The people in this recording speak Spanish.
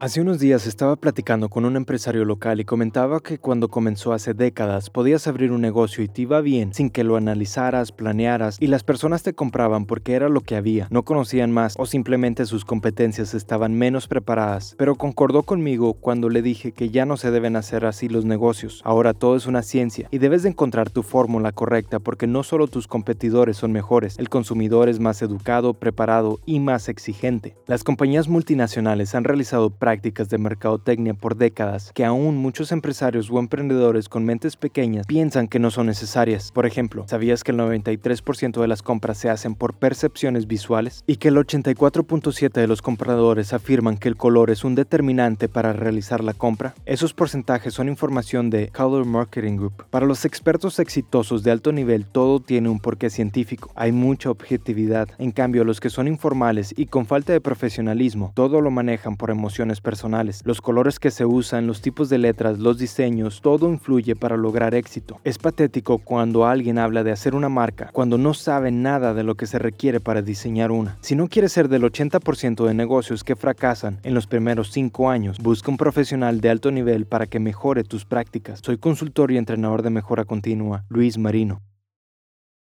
Hace unos días estaba platicando con un empresario local y comentaba que cuando comenzó hace décadas podías abrir un negocio y te iba bien sin que lo analizaras, planearas y las personas te compraban porque era lo que había, no conocían más o simplemente sus competencias estaban menos preparadas. Pero concordó conmigo cuando le dije que ya no se deben hacer así los negocios, ahora todo es una ciencia y debes de encontrar tu fórmula correcta porque no solo tus competidores son mejores, el consumidor es más educado, preparado y más exigente. Las compañías multinacionales han realizado prácticas de mercadotecnia por décadas que aún muchos empresarios o emprendedores con mentes pequeñas piensan que no son necesarias. Por ejemplo, ¿sabías que el 93% de las compras se hacen por percepciones visuales? Y que el 84.7% de los compradores afirman que el color es un determinante para realizar la compra? Esos porcentajes son información de Color Marketing Group. Para los expertos exitosos de alto nivel todo tiene un porqué científico. Hay mucha objetividad. En cambio, los que son informales y con falta de profesionalismo, todo lo manejan por emociones personales, los colores que se usan, los tipos de letras, los diseños, todo influye para lograr éxito. Es patético cuando alguien habla de hacer una marca, cuando no sabe nada de lo que se requiere para diseñar una. Si no quieres ser del 80% de negocios que fracasan en los primeros 5 años, busca un profesional de alto nivel para que mejore tus prácticas. Soy consultor y entrenador de mejora continua, Luis Marino.